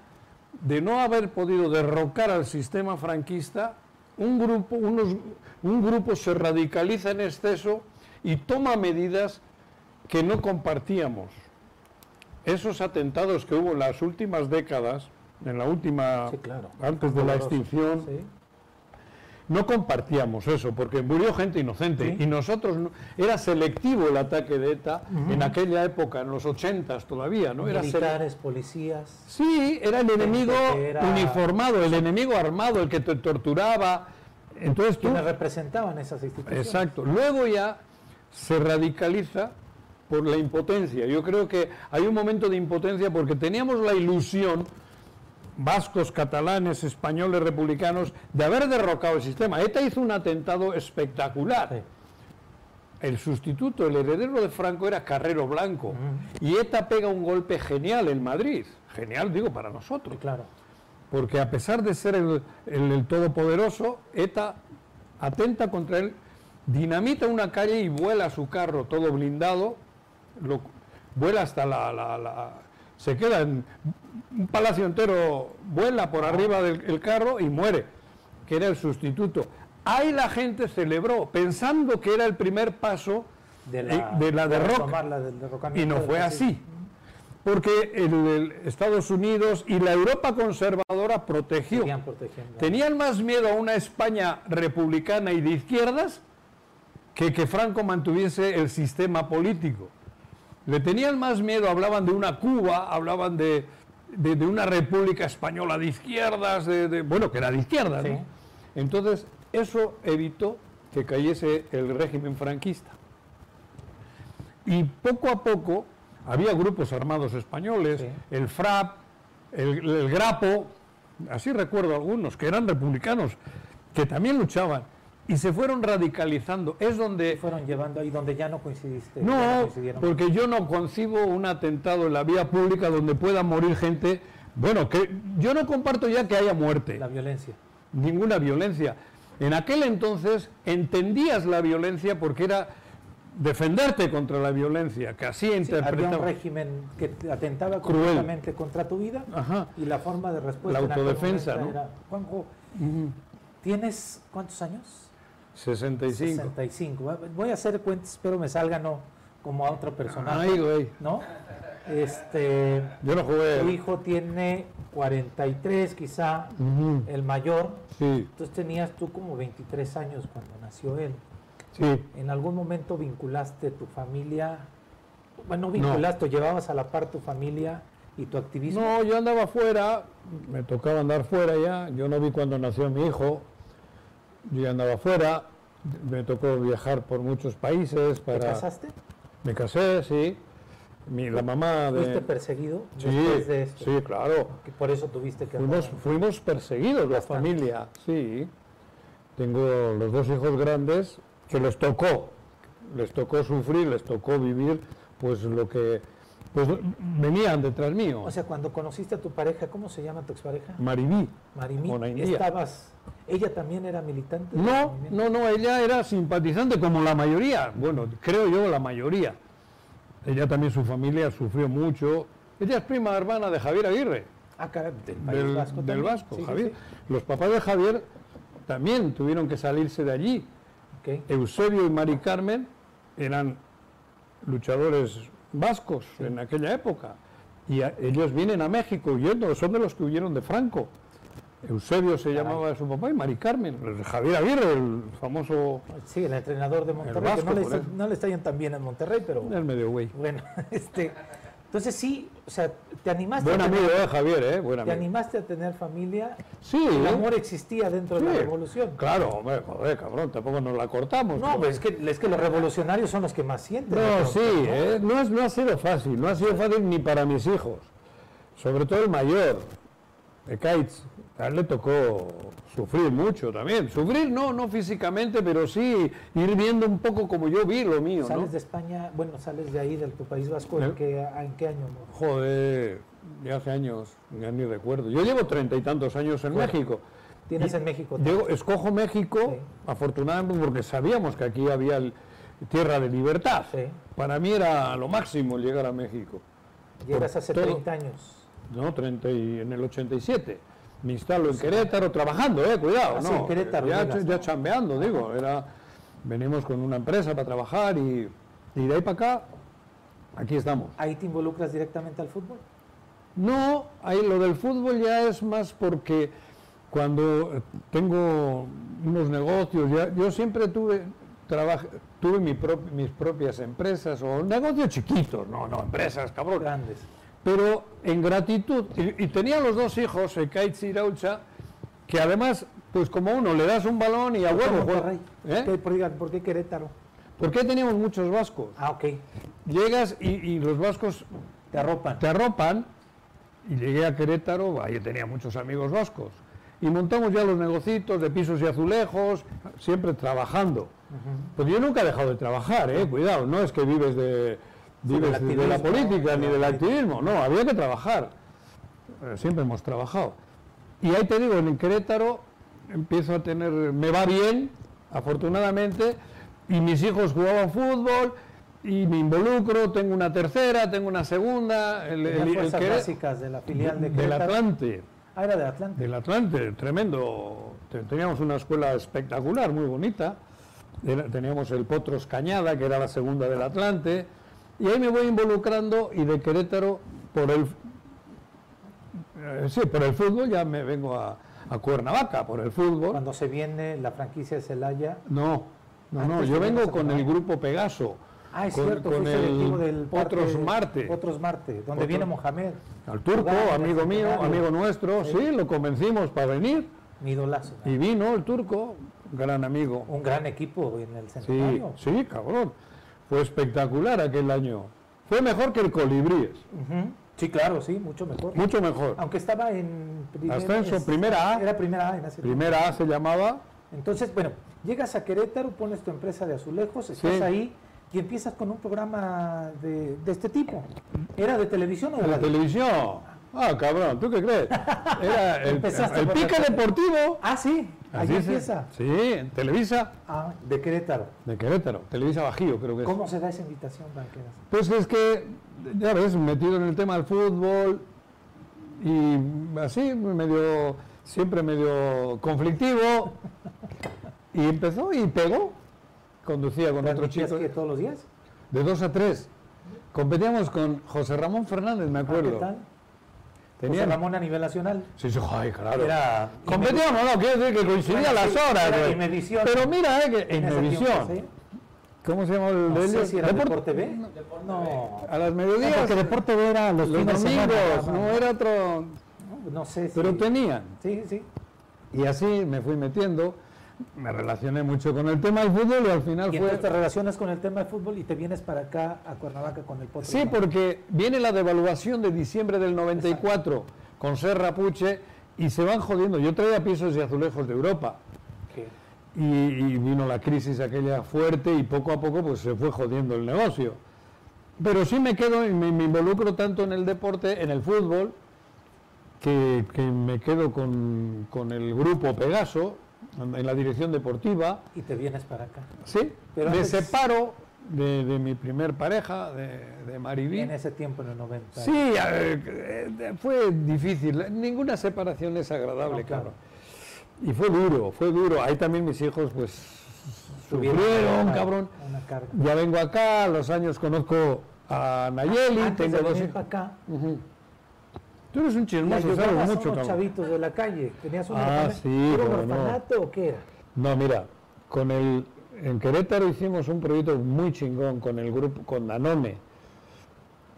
de no haber podido derrocar al sistema franquista, un grupo, unos, un grupo se radicaliza en exceso y toma medidas que no compartíamos. Esos atentados que hubo en las últimas décadas, en la última, antes de la extinción, no compartíamos eso, porque murió gente inocente y nosotros, era selectivo el ataque de ETA en aquella época, en los ochentas todavía, ¿no? Era Militares, policías. Sí, era el enemigo uniformado, el enemigo armado, el que te torturaba. Entonces tú... Quienes representaban esas instituciones. Exacto. Luego ya se radicaliza por la impotencia. Yo creo que hay un momento de impotencia porque teníamos la ilusión vascos, catalanes, españoles, republicanos, de haber derrocado el sistema. ETA hizo un atentado espectacular. El sustituto, el heredero de Franco era Carrero Blanco. Y ETA pega un golpe genial en Madrid. Genial, digo, para nosotros. claro. Porque a pesar de ser el, todopoderoso, ETA atenta contra él, dinamita una calle y vuela su carro todo blindado, lo, vuela hasta la se queda en un palacio entero, vuela por arriba del carro y muere, que era el sustituto. Ahí la gente celebró, pensando que era el primer paso de la, eh, de la y no fue así. Porque el, Estados Unidos y la Europa conservadora protegió. Tenían más miedo a una España republicana y de izquierdas que que Franco mantuviese el sistema político. Le tenían más miedo, hablaban de una Cuba, hablaban de, una república española de izquierdas, de, bueno, que era de izquierdas. Entonces, eso evitó que cayese el régimen franquista. Y poco a poco había grupos armados españoles, el FRAP, el, Grapo, así recuerdo algunos, que eran republicanos, que también luchaban y se fueron radicalizando. Es donde... fueron llevando ahí donde ya no coincidiste. No, porque yo no concibo un atentado en la vía pública donde pueda morir gente. Bueno, que yo no comparto ya que haya muerte. La violencia. Ninguna violencia. En aquel entonces entendías la violencia porque era defenderte contra la violencia, que así interpretaba. Había un régimen que atentaba cruelmente contra tu vida y la forma de respuesta. La autodefensa, ¿no? Juanjo, ¿tienes cuántos años? 65. 65. Voy a hacer cuentas, espero me salga no como a otro personaje. Ay, güey. ¿No? Este, Yo no jugué. Tu hijo tiene 43, quizá, el mayor. Sí. Entonces tenías tú como 23 años cuando nació él. Sí. ¿En algún momento vinculaste tu familia? Bueno, vinculaste, llevabas a la par tu familia y tu activismo. No, yo andaba fuera, me tocaba andar fuera ya. Yo no vi cuando nació mi hijo. Yo ya andaba fuera, me tocó viajar por muchos países para... ¿Te casaste? Me casé, sí. Mi, la mamá de... ¿Fuiste perseguido sí, después de esto? Sí, claro. por eso tuviste que... Fuimos, fuimos perseguidos, la familia, sí. Tengo los dos hijos grandes que les tocó, les tocó sufrir, les tocó vivir, pues lo que pues venían detrás mío. O sea, cuando conociste a tu pareja, ¿cómo se llama tu expareja? Maribí. Maribí. Estabas, ella también era militante. No, no, no, ella era simpatizante como la mayoría. Bueno, creo yo la mayoría. Ella también su familia sufrió mucho. Ella es prima hermana de Javier Aguirre. Ah, caray, del País Vasco. Del Vasco, Javier. Los papás de Javier también tuvieron que salirse de allí. Eusebio y Mari Carmen eran luchadores vascos en aquella época. Y ellos vienen a México huyendo, son de los que huyeron de Franco. Eusebio se llamaba su papá y Mari Carmen, Javier Aguirre, el famoso... Sí, el entrenador de Monterrey, no, le está, no, le está, yendo tan bien en Monterrey, pero... Es medio güey. Bueno, [laughs] este, entonces sí, o sea, te animaste Buen a amigo, eh, Javier, eh, Buen amigo. Te animaste a tener familia. Sí. El amor existía dentro de la revolución. Claro, hombre, joder, cabrón, tampoco nos la cortamos. No, pues es que, es que los revolucionarios son los que más sienten. No, sí, eh, no, es, no ha sido fácil, no ha sido fácil ni para mis hijos. Sobre todo el mayor, de Kaitz, a él le tocó sufrir mucho también. Sufrir no, no físicamente, pero sí ir viendo un poco como yo vi lo mío. ¿Sales de España, bueno, sales de ahí, del tu país vasco, ¿en, qué, ¿en qué año? Joder, ya hace años, ya ni recuerdo. Yo llevo treinta y tantos años en México. ¿Tienes en México? Yo escojo México, afortunadamente, porque sabíamos que aquí había tierra de libertad. Para mí era lo máximo llegar a México. ¿Llegas hace 30 años? No, 30 y, en el 87 me instalo en Querétaro trabajando, eh, cuidado, ah, no, Querétaro, ya, chambeando, digo, era, venimos con una empresa para trabajar y, de ahí para acá, aquí estamos. ¿Ahí te involucras directamente al fútbol? No, ahí lo del fútbol ya es más porque cuando tengo unos negocios, ya, yo siempre tuve tuve mis propias empresas o negocios chiquitos, no, no, empresas, cabrón. Grandes pero en gratitud, y, tenía los dos hijos, Ekaitz y Iraucha, que además, pues como uno, le das un balón y a huevo ¿Eh? ¿Por, qué Querétaro? Porque teníamos muchos vascos. Ah, ok. Llegas y, los vascos te arropan. Te arropan, y llegué a Querétaro, ahí tenía muchos amigos vascos. Y montamos ya los negocitos de pisos y azulejos, siempre trabajando. Porque yo nunca he dejado de trabajar, ¿eh? Cuidado, no es que vives de vives de la política ni del activismo, no, había que trabajar. Eh, siempre hemos trabajado. Y ahí te digo, en Querétaro empiezo a tener, me va bien, afortunadamente, y mis hijos jugaban fútbol, y me involucro, tengo una tercera, tengo una segunda, el, el- el fuerzas básicas de la filial de del. Atlante. Ah, era del Atlante. Del Atlante, tremendo. Te- Teníamos una escuela espectacular, muy bonita. Teníamos el Potros Cañada, que era la segunda del Atlante. Y ahí me voy involucrando y de Querétaro por el eh, sí, por el fútbol ya me vengo a, a Cuernavaca, por el fútbol. Cuando se viene la franquicia de Celaya. No, no, no, yo vengo con el grupo Pegaso. Ah, es con, cierto, con directivo el del parque- Otros Marte. Otros Marte, donde Otro- viene Mohamed. Al turco, el amigo mío, amigo nuestro, sí, lo convencimos para venir. Mi idolazo. Y vino el turco, gran amigo. Un gran equipo en el Sí, centenario. sí, cabrón. Fue espectacular aquel año. Fue mejor que el Colibríes. Sí, claro, sí, mucho mejor. mucho mejor. Aunque estaba en primer- Ascenso, es- primera A. Era primera A en ese tiempo. Primera A se llamaba, Entonces, bueno, llegas a Querétaro, pones tu empresa de azulejos, estás Sí. ahí y empiezas con un programa de, de este tipo. ¿Era de televisión o de la televisión. Ah, cabrón, ¿tú qué crees? [laughs] Era el, el pique deportivo. Ah, sí, ahí Así se- empieza. Sí, en Televisa Ah, de Querétaro. de Querétaro, Televisa Bajío creo que es. ¿Cómo se da esa invitación, Banqueras? Pues es que, ya ves, metido en el tema del fútbol y así, medio, siempre medio conflictivo. Y empezó y pegó. Conducía con otro ¿Transmitías chico que todos los días? de dos a tres. Competíamos con José Ramón Fernández, me Ah, acuerdo. ¿Qué tal? Tenían- José Ramón a nivel nacional. Sí, sí, ay, claro. Era Competíamos, no, quiero decir que coincidía Bueno, las horas. era. Imevisión. Pero mira, eh, que en tiempo, ¿sí? ¿Cómo se llama el No de sé si era Deport- Deporte B. No, A las No, mediodías. porque Deporte B era los, los fines de domingos, semana. no era otro. No, no sé si... Pero tenían. Sí, sí. Y así me fui metiendo, me relacioné mucho con el tema del fútbol y al final Y fue... te relacionas con el tema de fútbol y te vienes para acá, a Cuernavaca, con el Potro. Sí, porque viene la devaluación de diciembre del 94 con Serra Puche y se van jodiendo. Yo traía pisos y azulejos de Europa y, y vino la crisis aquella fuerte y poco a poco pues se fue jodiendo el negocio. Pero sí me quedo y me, me involucro tanto en el deporte, en el fútbol, que, que me quedo con, con el grupo Pegaso, en la dirección deportiva. Y te vienes para acá. Sí, Pero me antes- separo de, de mi primer pareja, de, de Mariví. En ese tiempo, en el 90. Sí, ver, eh, fue difícil. Ninguna separación es agradable, No, claro. Y fue duro, fue duro. Ahí también mis hijos, pues, sufrieron, una- cabrón. Una. Ya vengo acá, a los años conozco a Nayeli, Antes tengo de dos venir para acá, Ujú. Tú eres un chismoso, sabes mucho, cabrón. chavitos de la calle. ¿Tenías un Ah, orfanato? sí, ¿Era un cómo no. orfanato o qué era? No, mira, con el en Querétaro hicimos un proyecto muy chingón con el grupo, con Danone.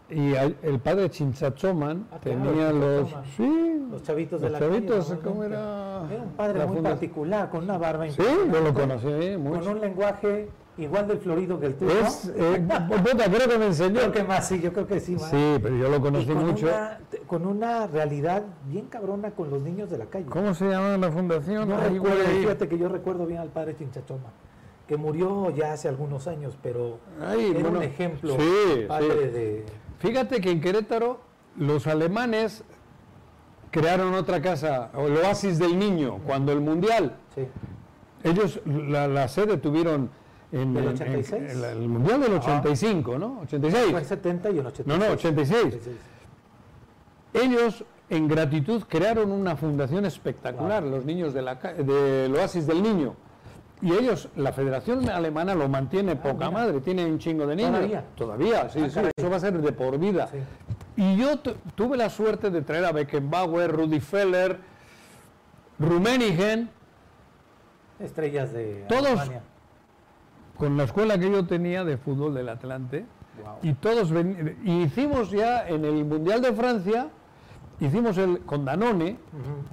Y al- el padre Chinchachoman Ah, claro, tenía los. Chinchachoman. Sí, Los chavitos de los la chavitos, calle. ¿cómo era? Era un padre muy particular, con una barba Sí, yo lo conocí Con mucho. un lenguaje igual del florido que el tuyo. Es, eh, puta, creo que me enseñó. Creo que más, sí, yo creo que sí. más. Sí, pero yo lo Y conocí con mucho. Una, con una realidad bien cabrona con los niños de la calle. ¿Cómo se llama la fundación? Ay, recuerdo, fíjate que yo recuerdo bien al padre Chinchachoma, que murió ya hace algunos años, pero Ay, era bueno, un ejemplo sí, padre sí. de... Fíjate que en Querétaro los alemanes crearon otra casa, o el Oasis del Niño, cuando el Mundial. Sí. Ellos la, la sede tuvieron en, ¿Del en- 86? en la- el Mundial del 85, ¿no? 86. Fue en 70 y en 86. No, no, 86. 86. Ellos, en gratitud, crearon una fundación espectacular, los niños de la, ca- del Oasis del Niño. Y ellos, la Federación Alemana lo mantiene poca mira. madre, tiene un chingo de niños. ¿Todavía? Todavía, sí, Ah, sí, eso va a ser de por vida. Sí. Y yo tu- tuve la suerte de traer a Beckenbauer, Rudi Feller, Rummenigge, Estrellas de Todos- Alemania. Con la escuela que yo tenía de fútbol del Atlante. Wow. Y todos ven- y hicimos ya en el Mundial de Francia, hicimos el con Danone,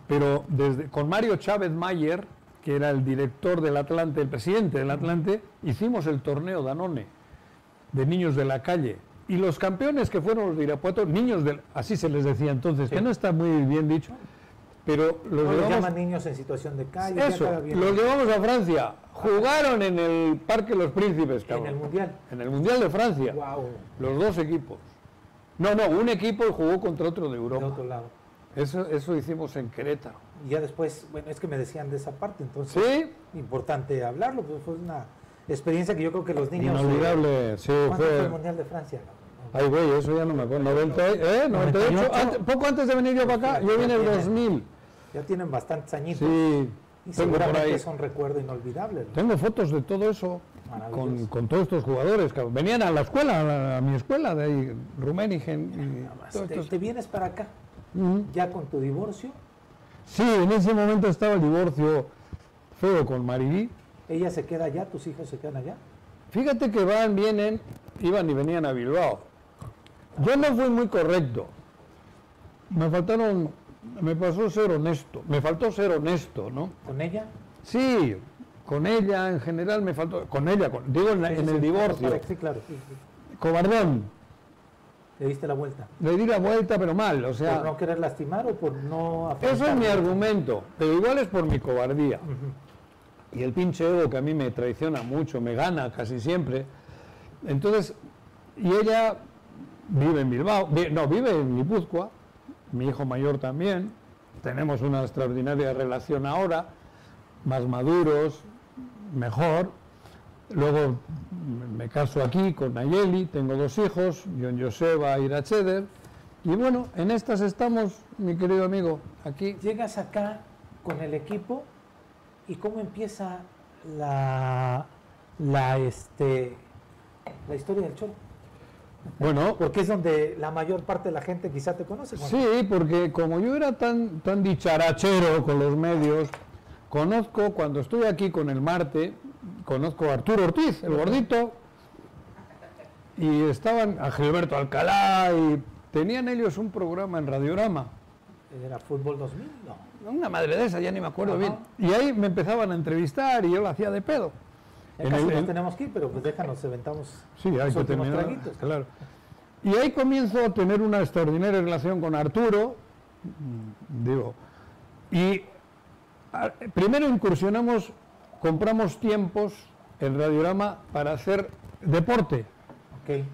pero desde con Mario Chávez Mayer, que era el director del Atlante, el presidente del Atlante, hicimos el torneo Danone de niños de la calle. Y los campeones que fueron los de Irapuato, niños del, así se les decía entonces, Sí. que no está muy bien dicho, pero los No, los llaman niños en situación de calle. eso, los llevamos a Francia, jugaron en el Parque Los Príncipes, en cabrón, el Mundial. en el Mundial de Francia, Wow. los dos equipos. No, no, un equipo jugó contra otro de De Europa. otro lado. Eso, eso hicimos en Querétaro. Y ya después, bueno, es que me decían de esa parte, entonces ¿Sí? importante hablarlo, pues fue una experiencia que yo creo que los niños... Inolvidable, sí. ¿Cuánto fue el Mundial de Francia? Ay, güey, eso ya no me acuerdo. 90, ¿eh? 98. 98. Antes- poco antes de venir yo para acá, yo vine en el 2000. Ya tienen bastantes añitos. Sí, y por seguramente ahí. es un recuerdo inolvidable. ¿no? Tengo fotos de todo eso con, todos estos jugadores. que Venían a la escuela, a, la- a mi escuela de ahí, Rumenigen. y Te, estos- te vienes para acá, ya con tu divorcio, Sí, en ese momento estaba el divorcio feo con Maribí. ella se queda allá, tus hijos se quedan allá. Fíjate que van, vienen, iban y venían a Bilbao. Yo no fui muy correcto. Me faltaron, me pasó ser honesto, me faltó ser honesto, ¿no? ¿Con ella? Sí, con ella en general me faltó, con ella, con- digo en, la- Sí, en sí, el divorcio, claro, Sí, claro. cobardón, Le diste la vuelta. le di la vuelta pero mal, o sea, ¿Por no querer lastimar o por no eso es mi argumento, pero igual es por mi cobardía. Y el pinche ego que a mí me traiciona mucho, me gana casi siempre. Entonces, y ella vive en Bilbao, no, vive en Guipúzcoa, mi hijo mayor también, tenemos una extraordinaria relación ahora, más maduros, mejor. Luego me caso aquí con Nayeli, tengo dos hijos, John Joseba y Iracheder. Y bueno, en estas estamos, mi querido amigo, aquí. Llegas acá con el equipo y cómo empieza la, la, este, la historia del Cholo. Bueno, Porque es donde la mayor parte de la gente quizá te conoce. Juan. Sí, porque como yo era tan, tan dicharachero con los medios, conozco, cuando estoy aquí con el Marte, conozco a Arturo Ortiz, el gordito, y estaban a Gilberto Alcalá, y tenían ellos un programa en Radiorama, ¿Era Fútbol 2000? No. una madre de esa, ya ni me acuerdo Ajá. bien, y ahí me empezaban a entrevistar y yo lo hacía de pedo. En casi el- en- tenemos que ir, pero pues déjanos, eventamos Sí, hay los que tener. traguitos. Claro. Y ahí comienzo a tener una extraordinaria relación con Arturo, mm, digo, y a- primero incursionamos, compramos tiempos en Radiorama para hacer deporte. Ok.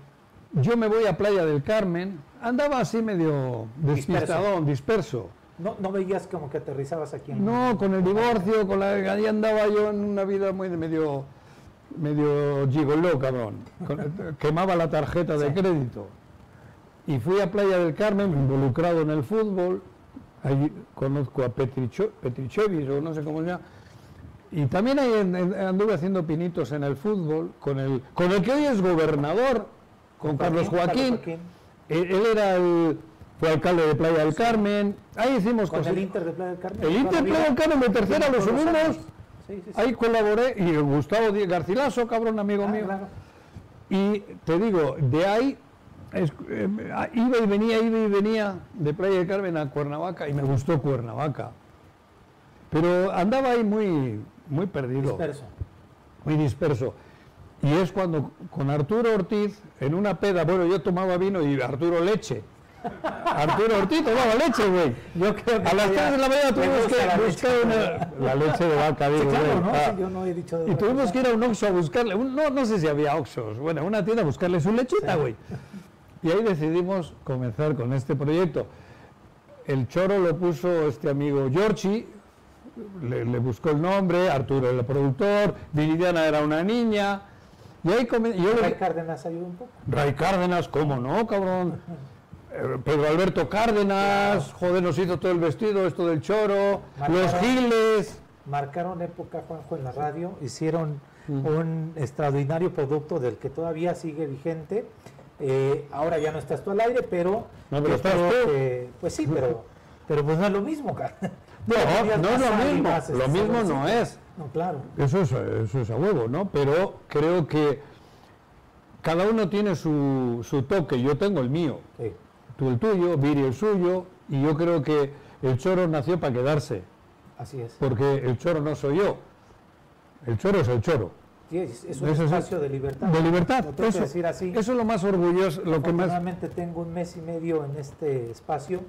Yo me voy a Playa del Carmen, andaba así medio despistadón, disperso. No, no veías como que aterrizabas aquí en No, con el divorcio, con la ahí andaba yo en una vida muy de medio medio gigoló, cabrón. Con- [laughs] quemaba la tarjeta de Sí. crédito. Y fui a Playa del Carmen, involucrado en el fútbol. Allí conozco a Petricho, Petrichevich, o no sé cómo se llama. Y también ahí anduve haciendo pinitos en el fútbol, con el, con el que hoy es gobernador, con Carlos Joaquín. Él, él era el, fue alcalde de Playa del Carmen. Ahí hicimos Con cosas. el Inter de Playa del Carmen. El Inter vida. Playa del Carmen de tercera lo subimos. Sí, sí. Ahí colaboré y Gustavo Díaz Garcilaso, cabrón amigo Ah, mío. claro. Y te digo, de ahí es- eh, iba y venía, iba y venía de Playa del Carmen a Cuernavaca y me gustó Cuernavaca. Pero andaba ahí muy, muy perdido, Disperso. muy disperso. Y es cuando con Arturo Ortiz, en una peda, bueno, yo tomaba vino y Arturo leche. Arturo Ortiz tomaba leche, güey. Yo creo que A las ya 3 de la mañana tuvimos que la leche. buscar una, la leche de vaca, Sí, digo, claro, güey. ¿no? Ah. Sí, yo no he dicho de Y tuvimos que ir a un Oxxo a buscarle, un- no, no sé si había Oxxos, bueno, una tienda a buscarle su lechita, güey. Y ahí decidimos comenzar con este proyecto. El choro lo puso este amigo Giorgi, le, le buscó el nombre, Arturo el productor, Viridiana era una niña, y ahí yo le- Ray Cárdenas ayuda un poco. Ray Cárdenas, ¿cómo no, cabrón? [laughs] Eh, Pedro Alberto Cárdenas, joder, nos hizo todo el vestido, esto del choro, Marcaron. los giles. Marcaron época, Juanjo, en la radio. Hicieron un extraordinario producto del que todavía sigue vigente. Eh, ahora ya no estás tú al aire, pero... No, pero estás tú. pues sí, pero, [laughs] pero pues no es lo mismo, cara. No, [laughs] no es lo mismo, más, lo mismo no es. No, claro. Eso es, eso es a huevo, ¿no? Pero creo que cada uno tiene su, su toque, yo tengo el mío, Sí. Tú el tuyo, Viri el suyo, y yo creo que el choro nació para quedarse, Así es. porque el choro no soy yo, el choro es el choro. Sí, es, es un Eso es- espacio de libertad. De libertad, eso, decir así. eso es lo más orgulloso, lo que más... Tengo un mes y medio en este espacio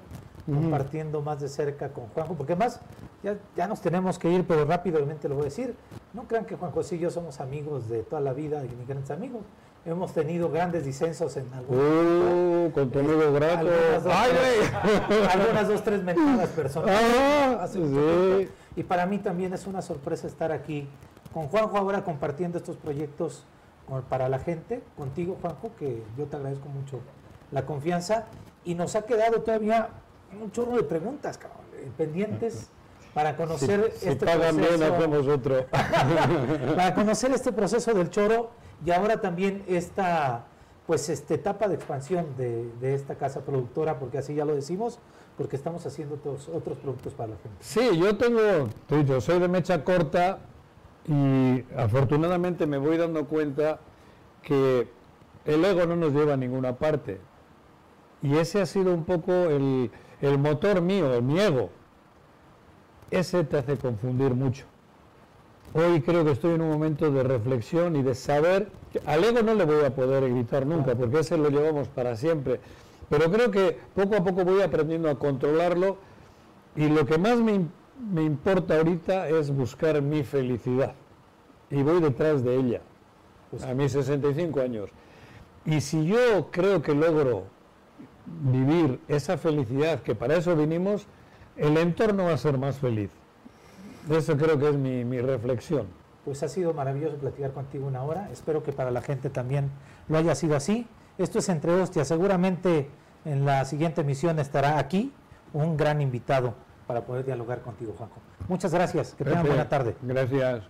compartiendo más de cerca con Juanjo, porque más ya, ya nos tenemos que ir, pero rápidamente lo voy a decir. No crean que Juan José y yo somos amigos de toda la vida y ni grandes amigos. Hemos tenido grandes disensos en algún Uh, contenido grato. algunas dos, ¡Ay, tres, güey! algunas dos, tres mentadas [laughs] personales. Ah, hace sí. Y para mí también es una sorpresa estar aquí con Juanjo ahora compartiendo estos proyectos para la gente, contigo Juanjo, que yo te agradezco mucho la confianza y nos ha quedado todavía un chorro de preguntas, cabrón, eh, pendientes para conocer este proceso. [laughs] para conocer este proceso del choro y ahora también esta pues esta etapa de expansión de, esta casa productora, porque así ya lo decimos, porque estamos haciendo otros, otros productos para la gente. Sí, yo tengo, yo soy de mecha corta y afortunadamente me voy dando cuenta que el ego no nos lleva a ninguna parte. Y ese ha sido un poco el, el motor mío, mi ego. Ese te hace confundir mucho. Hoy creo que estoy en un momento de reflexión y de saber, que al ego no le voy a poder gritar nunca, porque ese lo llevamos para siempre, pero creo que poco a poco voy aprendiendo a controlarlo y lo que más me, me importa ahorita es buscar mi felicidad y voy detrás de ella, a mis 65 años. Y si yo creo que logro vivir esa felicidad, que para eso vinimos, el entorno va a ser más feliz. Eso creo que es mi, mi, reflexión. Pues ha sido maravilloso platicar contigo una hora. Espero que para la gente también lo haya sido así. Esto es Entre Hostias. Seguramente en la siguiente emisión estará aquí un gran invitado para poder dialogar contigo, Juanjo. Muchas gracias. Que tengan buena tarde. Gracias.